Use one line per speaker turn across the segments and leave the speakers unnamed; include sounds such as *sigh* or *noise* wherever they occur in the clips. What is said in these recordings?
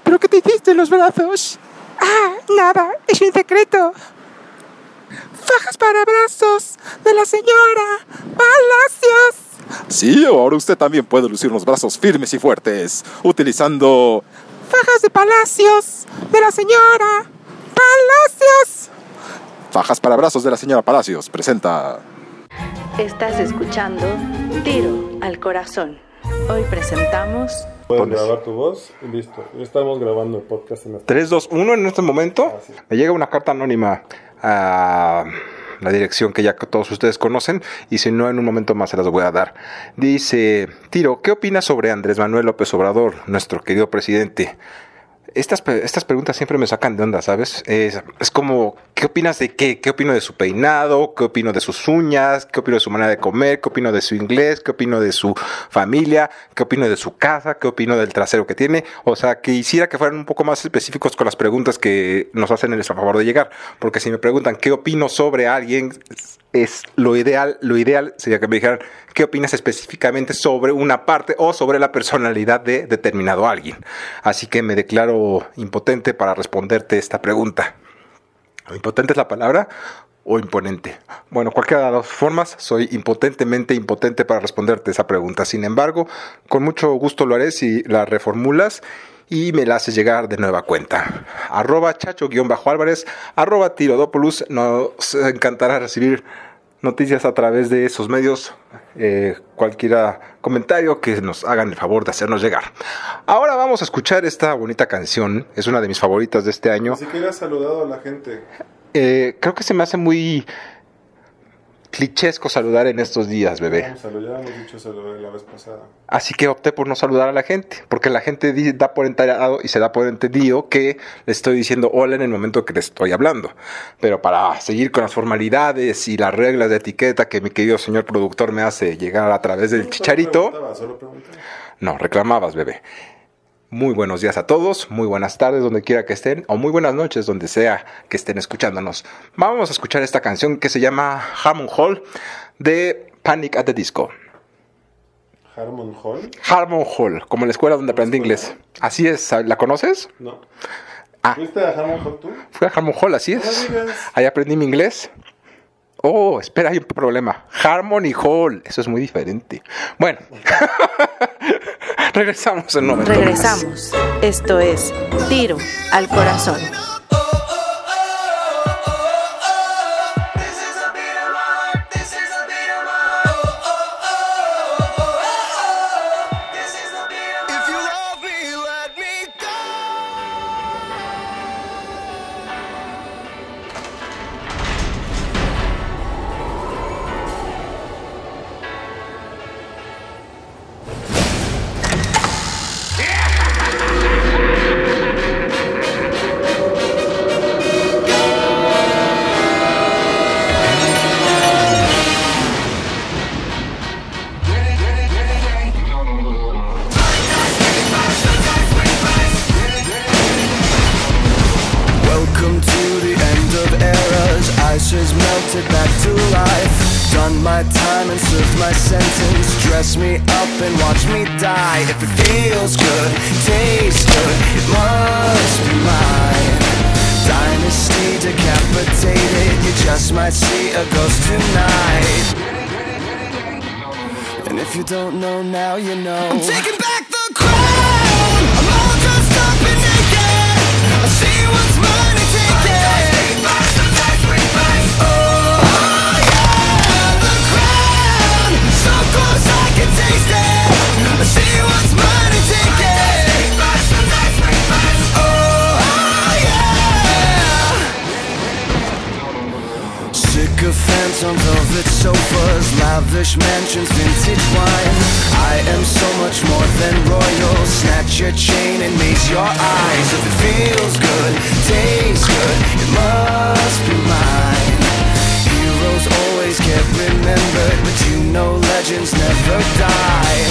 Pero ¿qué te hiciste en los brazos?
Ah, nada, es un secreto. Fajas para brazos de la señora Palacios.
Sí, ahora usted también puede lucir los brazos firmes y fuertes, utilizando
fajas de palacios de la señora Palacios.
Fajas para brazos de la señora Palacios presenta.
Estás escuchando Tiro al Corazón. Hoy presentamos.
Puedes grabar tu voz y listo. Estamos grabando el podcast en este
3, 2, 1 en este momento.
Ah.
Me llega una carta anónima a la dirección que ya todos ustedes conocen y si no en un momento más se las voy a dar. Dice, Tiro, ¿qué opinas sobre Andrés Manuel López Obrador, nuestro querido presidente? Estas, estas preguntas siempre me sacan de onda, ¿sabes? Es, es como, ¿qué opinas de qué? ¿Qué opino de su peinado? ¿Qué opino de sus uñas? ¿Qué opino de su manera de comer? ¿Qué opino de su inglés? ¿Qué opino de su familia? ¿Qué opino de su casa? ¿Qué opino del trasero que tiene? O sea, quisiera que fueran un poco más específicos con las preguntas que nos hacen el favor de llegar. Porque si me preguntan qué opino sobre alguien, es lo ideal, lo ideal sería que me dijeran qué opinas específicamente sobre una parte o sobre la personalidad de determinado alguien. Así que me declaro impotente para responderte esta pregunta. ¿Impotente es la palabra? O imponente. Bueno, cualquiera de las formas, soy impotentemente impotente para responderte esa pregunta. Sin embargo, con mucho gusto lo haré si la reformulas y me la haces llegar de nueva cuenta. Arroba chacho-álvarez, arroba tirodopoulos. Nos encantará recibir noticias a través de esos medios, eh, cualquier comentario que nos hagan el favor de hacernos llegar. Ahora vamos a escuchar esta bonita canción, es una de mis favoritas de este año.
Ni siquiera has saludado a la gente.
Eh, creo que se me hace muy clichesco saludar en estos días, bebé.
Vamos a ya hemos dicho saludar la vez pasada.
Así que opté por no saludar a la gente, porque la gente da por enterado y se da por entendido que le estoy diciendo hola en el momento que le estoy hablando. Pero para seguir con las formalidades y las reglas de etiqueta que mi querido señor productor me hace llegar a través del
Solo
chicharito,
Solo
no, reclamabas, bebé. Muy buenos días a todos, muy buenas tardes donde quiera que estén, o muy buenas noches donde sea que estén escuchándonos. Vamos a escuchar esta canción que se llama Hammond Hall de Panic at the Disco.
Harmon Hall.
Harmon Hall, como la escuela donde aprendí inglés. Así es, ¿la conoces?
No.
Ah.
¿Fuiste a Harmon Hall tú?
Fui a Harmon Hall, así es. Ahí aprendí mi inglés. Oh, espera, hay un problema. Harmony Hall, eso es muy diferente. Bueno, *laughs* regresamos en un.
Regresamos. Esto es Tiro al Corazón.
Sentence. Dress me up and watch me die. If it feels good, tastes good, it must be mine. Dynasty decapitated. You just might see a ghost tonight. And if you don't know now, you know. I'm taking back the crown. I'm all dressed up and naked. I see what's mine Sycophants on velvet sofas, lavish mansions, vintage wine. I am so much more than royal. Snatch your chain and raise your eyes. If it feels good, tastes good, it must be mine. Heroes always get remembered, but you know legends never die.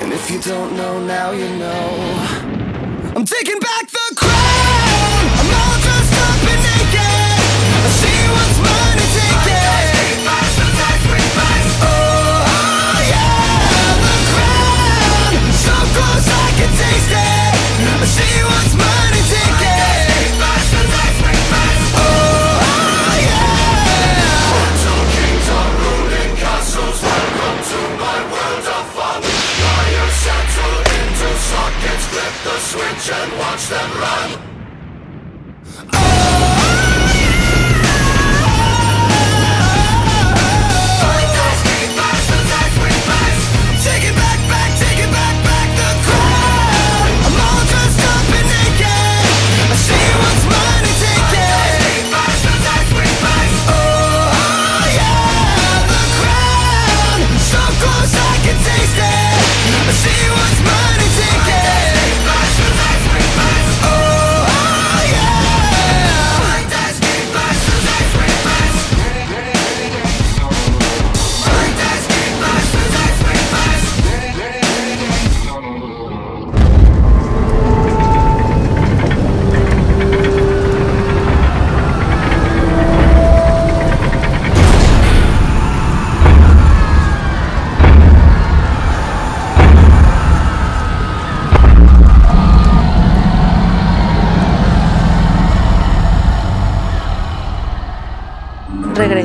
And if you don't know now, you know. I'm taking back the crown. I'm all dressed up and naked. I see what's mine and take it. Oh, oh, yeah, the crown. So close I can taste it. Take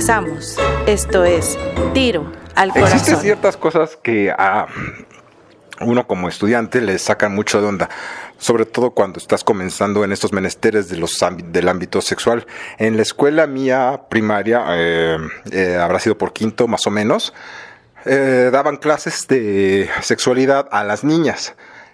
Regresamos. Esto es Tiro al
Existen
Corazón.
ciertas cosas que a uno como estudiante le sacan mucho de onda, sobre todo cuando estás comenzando en estos menesteres de los del ámbito sexual. En la escuela mía primaria, eh, eh, habrá sido por quinto más o menos, eh, daban clases de sexualidad a las niñas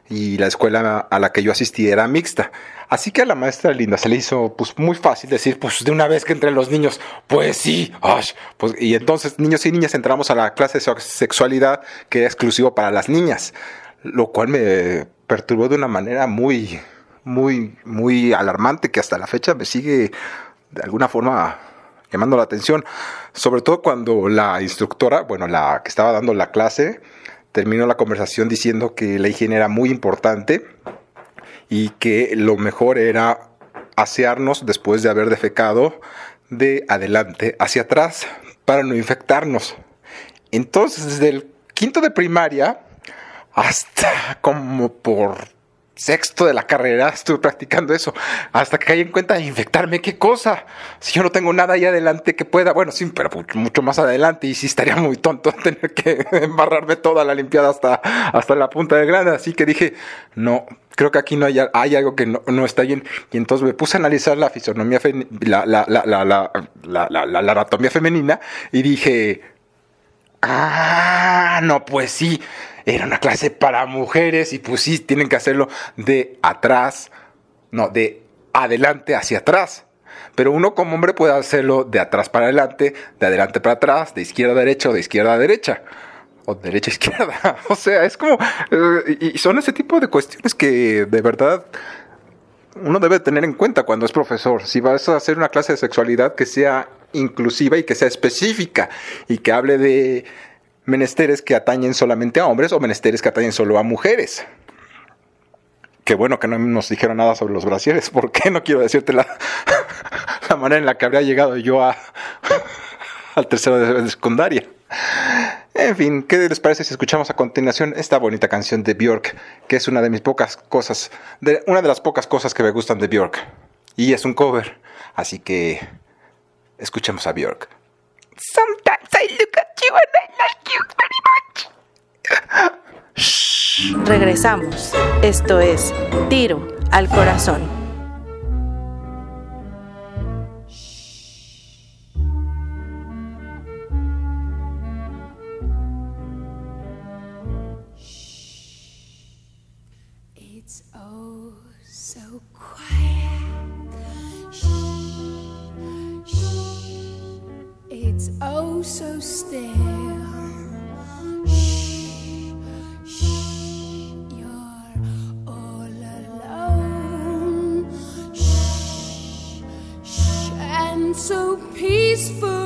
y la escuela a la que yo asistí era mixta. Así que a la maestra Linda se le hizo pues muy fácil decir, pues de una vez que entre los niños, pues sí, ash, pues, y entonces niños y niñas entramos a la clase de sex- sexualidad que era exclusivo para las niñas, lo cual me perturbó de una manera muy, muy, muy alarmante que hasta la fecha me sigue de alguna forma llamando la atención, sobre todo cuando la instructora, bueno, la que estaba dando la clase, terminó la conversación diciendo que la higiene era muy importante y que lo mejor era asearnos después de haber defecado de adelante hacia atrás para no infectarnos. Entonces, desde el quinto de primaria hasta como por sexto de la carrera estuve practicando eso hasta que caí en cuenta de infectarme. ¿Qué cosa? Si yo no tengo nada ahí adelante que pueda, bueno, sí, pero mucho, más adelante y sí estaría muy tonto *laughs* tener que embarrarme toda la limpiada hasta, hasta la punta del grande. Así que dije, no, creo que aquí no hay, algo que no, no está bien. Y entonces me puse a analizar la fisonomía, fe- la- la- la anatomía femenina y dije, Ah, no, pues sí, era una clase para mujeres y pues sí, tienen que hacerlo de atrás, no, de adelante hacia atrás. Pero uno como hombre puede hacerlo de atrás para adelante, de adelante para atrás, de izquierda a derecha o de izquierda a derecha. O de derecha a izquierda. *laughs* O sea, es como... eh, y y son ese tipo de cuestiones que de verdad uno debe tener en cuenta cuando es profesor. Si vas a hacer una clase de sexualidad que sea inclusiva y que sea específica y que hable de menesteres que atañen solamente a hombres o menesteres que atañen solo a mujeres. Qué bueno que no nos dijeron nada sobre los brasieres, *laughs* porque no quiero decirte la, *laughs* la manera en la que habría llegado yo a, *laughs* al tercero de, secundaria. En fin, ¿qué les parece si escuchamos a continuación esta bonita canción de Björk, que es una de mis pocas cosas, de, una de las pocas cosas que me gustan de Björk? Y es un cover, así que escuchemos a Björk.
Sometimes I look you and I like you very much.
Regresamos. Esto es Tiro al Corazón.
So still. Shh, shh. You're all alone. Shh, shh. And so peaceful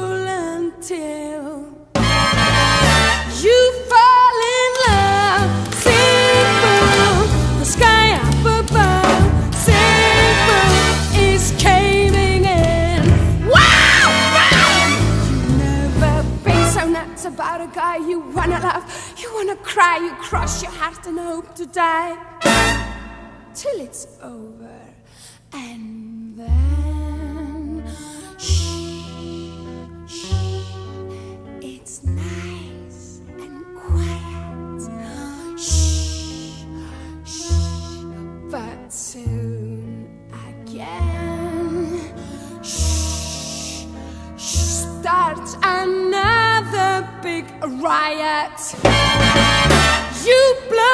cross your heart and hope to die till it's over, and then shh, shh. It's nice and quiet. Shh, shh. But soon again. Shh, shh, starts another big riot. You blow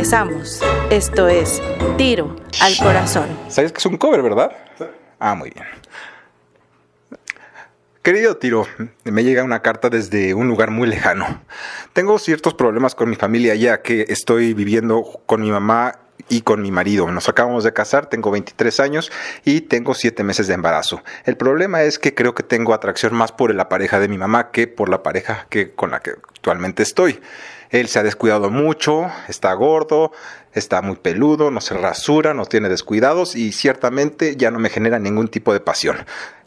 Regresamos. Esto es Tiro al Corazón.
¿Sabes que es un cover, verdad? Ah, muy bien. Querido Tiro, me llega una carta desde un lugar muy lejano. Tengo ciertos problemas con mi familia ya que estoy viviendo con mi mamá y con mi marido. Nos acabamos de casar, tengo 23 años y tengo 7 meses de embarazo. El problema es que creo que tengo atracción más por la pareja de mi mamá que por la pareja que, con la que actualmente estoy. Él se ha descuidado mucho, está gordo, está muy peludo, no se rasura, no tiene descuidados y ciertamente ya no me genera ningún tipo de pasión.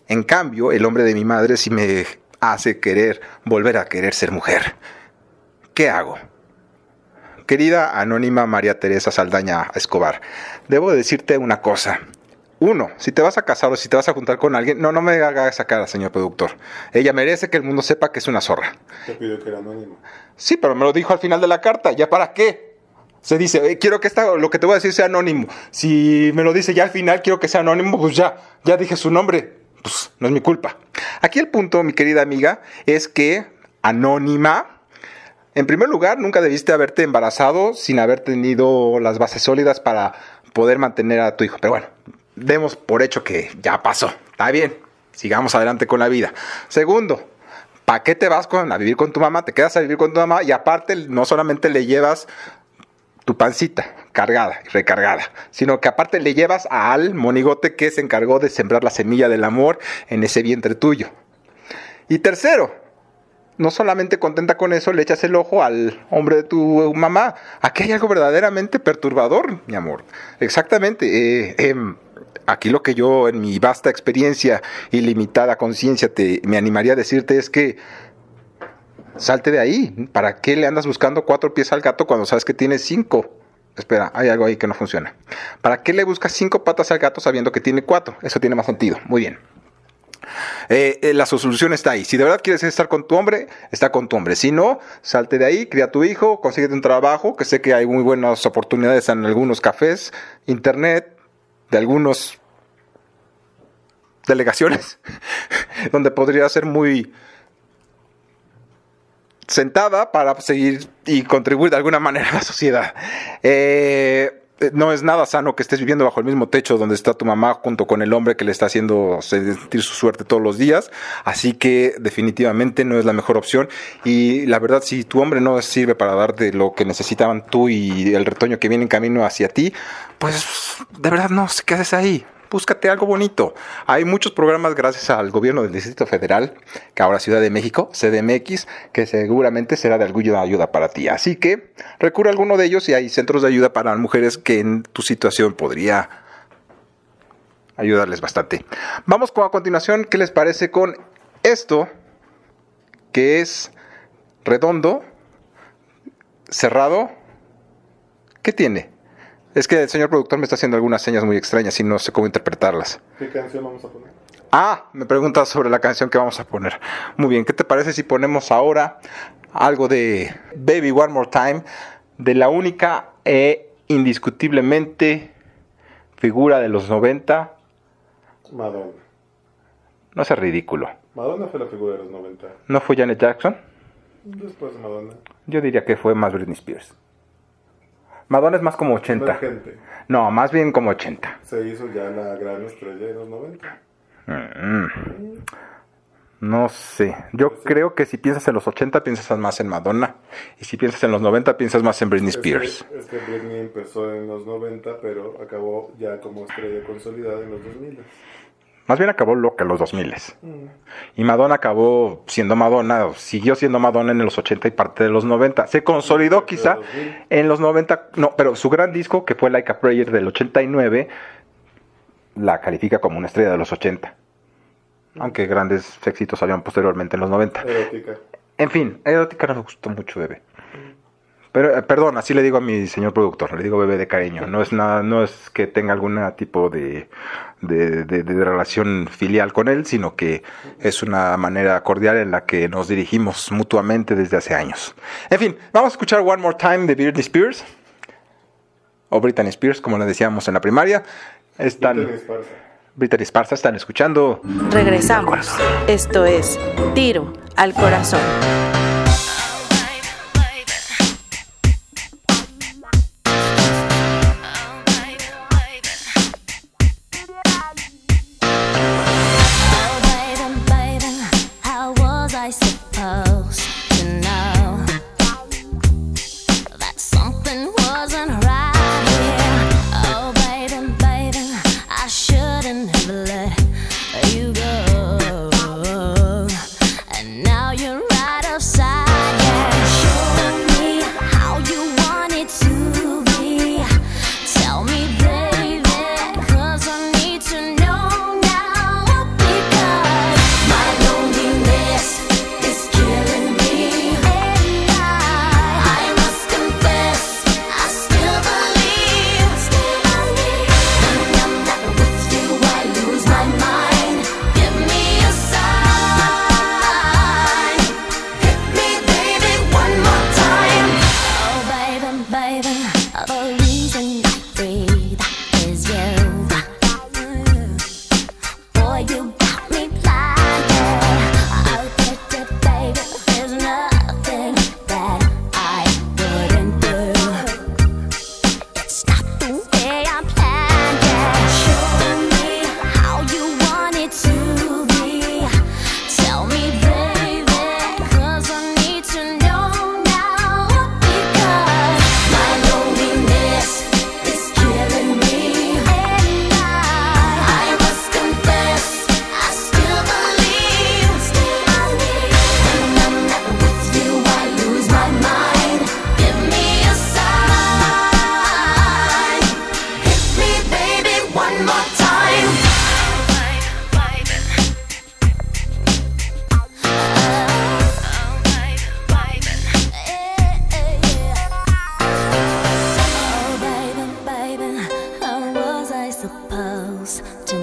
En cambio, el hombre de mi madre sí me hace querer volver a querer ser mujer. ¿Qué hago? Querida anónima María Teresa Saldaña Escobar, debo decirte una cosa. Uno, si te vas a casar o si te vas a juntar con alguien, no, no me haga esa cara, señor productor. Ella merece que el mundo sepa que es una zorra.
Te pidió que era anónimo.
Sí, pero me lo dijo al final de la carta. ¿Ya para qué? Se dice, "Eh, quiero que esta, lo que te voy a decir sea anónimo. Si me lo dice ya al final, quiero que sea anónimo, pues ya, ya dije su nombre. Pues no es mi culpa. Aquí el punto, mi querida amiga, es que anónima, en primer lugar, nunca debiste haberte embarazado sin haber tenido las bases sólidas para poder mantener a tu hijo. Pero bueno, demos por hecho que ya pasó. Está bien. Sigamos adelante con la vida. Segundo, ¿para qué te vas con, a vivir con tu mamá? Te quedas a vivir con tu mamá y aparte no solamente le llevas tu pancita cargada y recargada, sino que aparte le llevas al monigote que se encargó de sembrar la semilla del amor en ese vientre tuyo. Y tercero, no solamente contenta con eso, le echas el ojo al hombre de tu mamá. Aquí hay algo verdaderamente perturbador, mi amor. Exactamente. eh, em, aquí lo que yo, en mi vasta experiencia y limitada conciencia, me animaría a decirte es que salte de ahí. ¿Para qué le andas buscando cuatro pies al gato cuando sabes que tiene cinco? Espera, hay algo ahí que no funciona. ¿Para qué le buscas cinco patas al gato sabiendo que tiene cuatro? Eso tiene más sentido. Muy bien. Eh, eh, la solución está ahí. Si de verdad quieres estar con tu hombre, está con tu hombre. Si no, salte de ahí, cría a tu hijo, consíguete un trabajo, que sé que hay muy buenas oportunidades en algunos cafés, internet, de algunos delegaciones, *laughs* donde podría ser muy sentada para seguir y contribuir de alguna manera a la sociedad. Eh, no es nada sano que estés viviendo bajo el mismo techo donde está tu mamá junto con el hombre que le está haciendo sentir su suerte todos los días. Así que definitivamente no es la mejor opción. Y la verdad, si tu hombre no sirve para darte lo que necesitaban tú y el retoño que viene en camino hacia ti, pues de verdad no sé qué haces ahí. Búscate algo bonito. Hay muchos programas gracias al gobierno del Distrito Federal, que ahora Ciudad de México, CDMX, que seguramente será de alguna ayuda para ti. Así que recurre a alguno de ellos y hay centros de ayuda para mujeres que en tu situación podría ayudarles bastante. Vamos con a continuación, ¿qué les parece con esto que es redondo, cerrado? ¿Qué tiene? Es que el señor productor me está haciendo algunas señas muy extrañas y no sé cómo interpretarlas.
¿Qué canción vamos a poner?
Ah, me preguntas sobre la canción que vamos a poner. Muy bien, ¿qué te parece si ponemos ahora algo de Baby One More Time de la única e indiscutiblemente figura de los 90?
Madonna.
No sea ridículo.
Madonna fue la figura de los 90.
¿No fue Janet Jackson?
Después de Madonna.
Yo diría que fue más Britney Spears. Madonna es más como 80.
Emergente.
No, más bien como 80.
Se hizo ya la gran estrella de los 90.
Mm. No sé. Yo creo que si piensas en los 80 piensas más en Madonna. Y si piensas en los 90 piensas más en Britney
Es
Spears.
que, es que Britney empezó en los 90, pero acabó ya como estrella consolidada en los 2000.
Más bien acabó loca en los 2000. Y Madonna acabó siendo Madonna, siguió siendo Madonna en los 80 y parte de los 90. Se consolidó quizá en los 90, no, pero su gran disco, que fue Like a Prayer del 89, la califica como una estrella de los 80. Aunque grandes éxitos salieron posteriormente en los 90.
Erótica.
En fin, erótica no me gustó mucho, bebé. Pero, eh, perdón, así le digo a mi señor productor, le digo bebé de cariño. No es nada, no es que tenga algún tipo de, de, de- de relación filial con él, sino que es una manera cordial en la que nos dirigimos mutuamente desde hace años. En fin, vamos a escuchar One More Time de Britney Spears. O Britney Spears, como le decíamos en la primaria. Están,
Britney Spears.
Britney Spears, están escuchando
Regresamos. Esto es Tiro al Corazón.
suppose to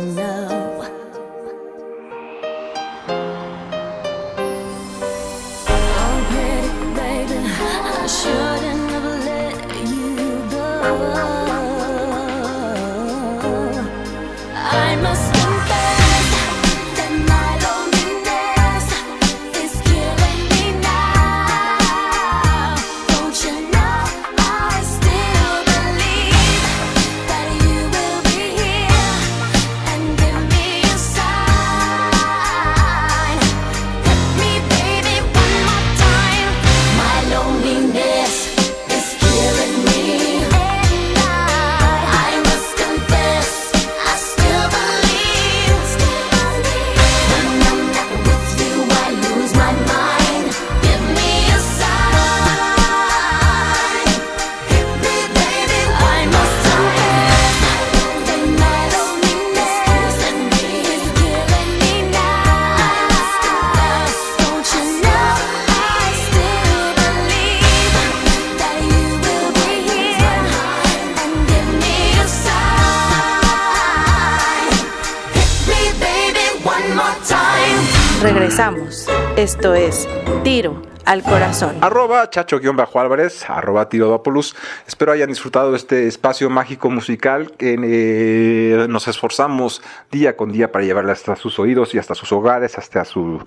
Corazón.
Arroba Chacho-Álvarez, arroba Tirodópolis. Espero hayan disfrutado este espacio mágico musical que eh, nos esforzamos día con día para llevarle hasta sus oídos y hasta sus hogares, hasta su,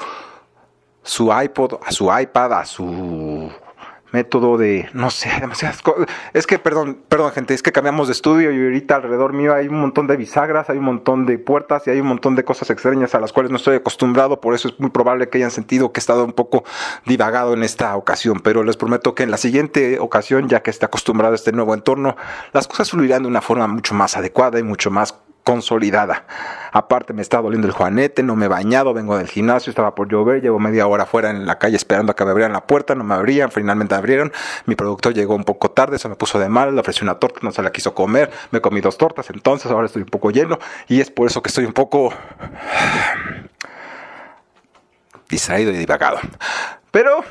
su iPod, a su iPad, a su método de, no sé, demasiadas cosas. Es que, perdón, perdón gente, es que cambiamos de estudio y ahorita alrededor mío hay un montón de bisagras, hay un montón de puertas y hay un montón de cosas extrañas a las cuales no estoy acostumbrado, por eso es muy probable que hayan sentido que he estado un poco divagado en esta ocasión, pero les prometo que en la siguiente ocasión, ya que esté acostumbrado a este nuevo entorno, las cosas fluirán de una forma mucho más adecuada y mucho más consolidada. Aparte me está doliendo el juanete, no me he bañado, vengo del gimnasio, estaba por llover, llevo media hora fuera en la calle esperando a que me abrieran la puerta, no me abrían, finalmente abrieron, mi productor llegó un poco tarde, se me puso de mal, le ofrecí una torta, no se la quiso comer, me comí dos tortas, entonces ahora estoy un poco lleno y es por eso que estoy un poco *sighs* distraído y divagado. Pero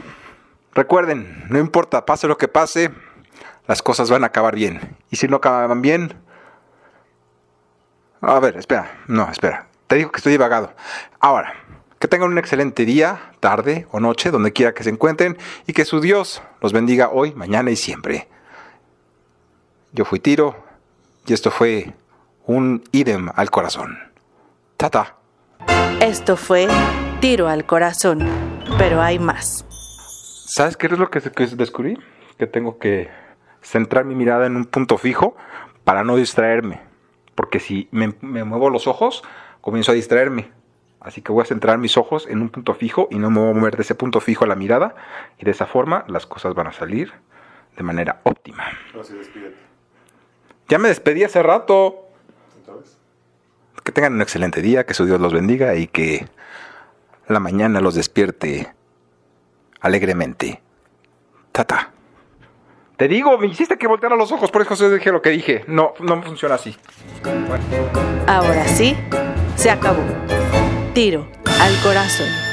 recuerden, no importa, pase lo que pase, las cosas van a acabar bien. Y si no acaban bien, a ver, espera, no, espera. Te digo que estoy divagado. Ahora, que tengan un excelente día, tarde o noche, donde quiera que se encuentren, y que su Dios los bendiga hoy, mañana y siempre. Yo fui Tiro, y esto fue un idem al corazón. Tata.
Esto fue Tiro al Corazón, pero hay más.
¿Sabes qué es lo que, que descubrí? Que tengo que centrar mi mirada en un punto fijo para no distraerme porque si me, me, muevo los ojos, comienzo a distraerme. Así que voy a centrar mis ojos en un punto fijo y no me voy a mover de ese punto fijo a la mirada. Y de esa forma las cosas van a salir de manera óptima.
Así despídete.
Ya me despedí hace rato.
Entonces,
Que tengan un excelente día, que su Dios los bendiga y que la mañana los despierte alegremente. Tata. Te digo, me hiciste que volteara los ojos, por eso dije lo que dije. No, no funciona así.
Ahora sí, se acabó. Tiro al Corazón.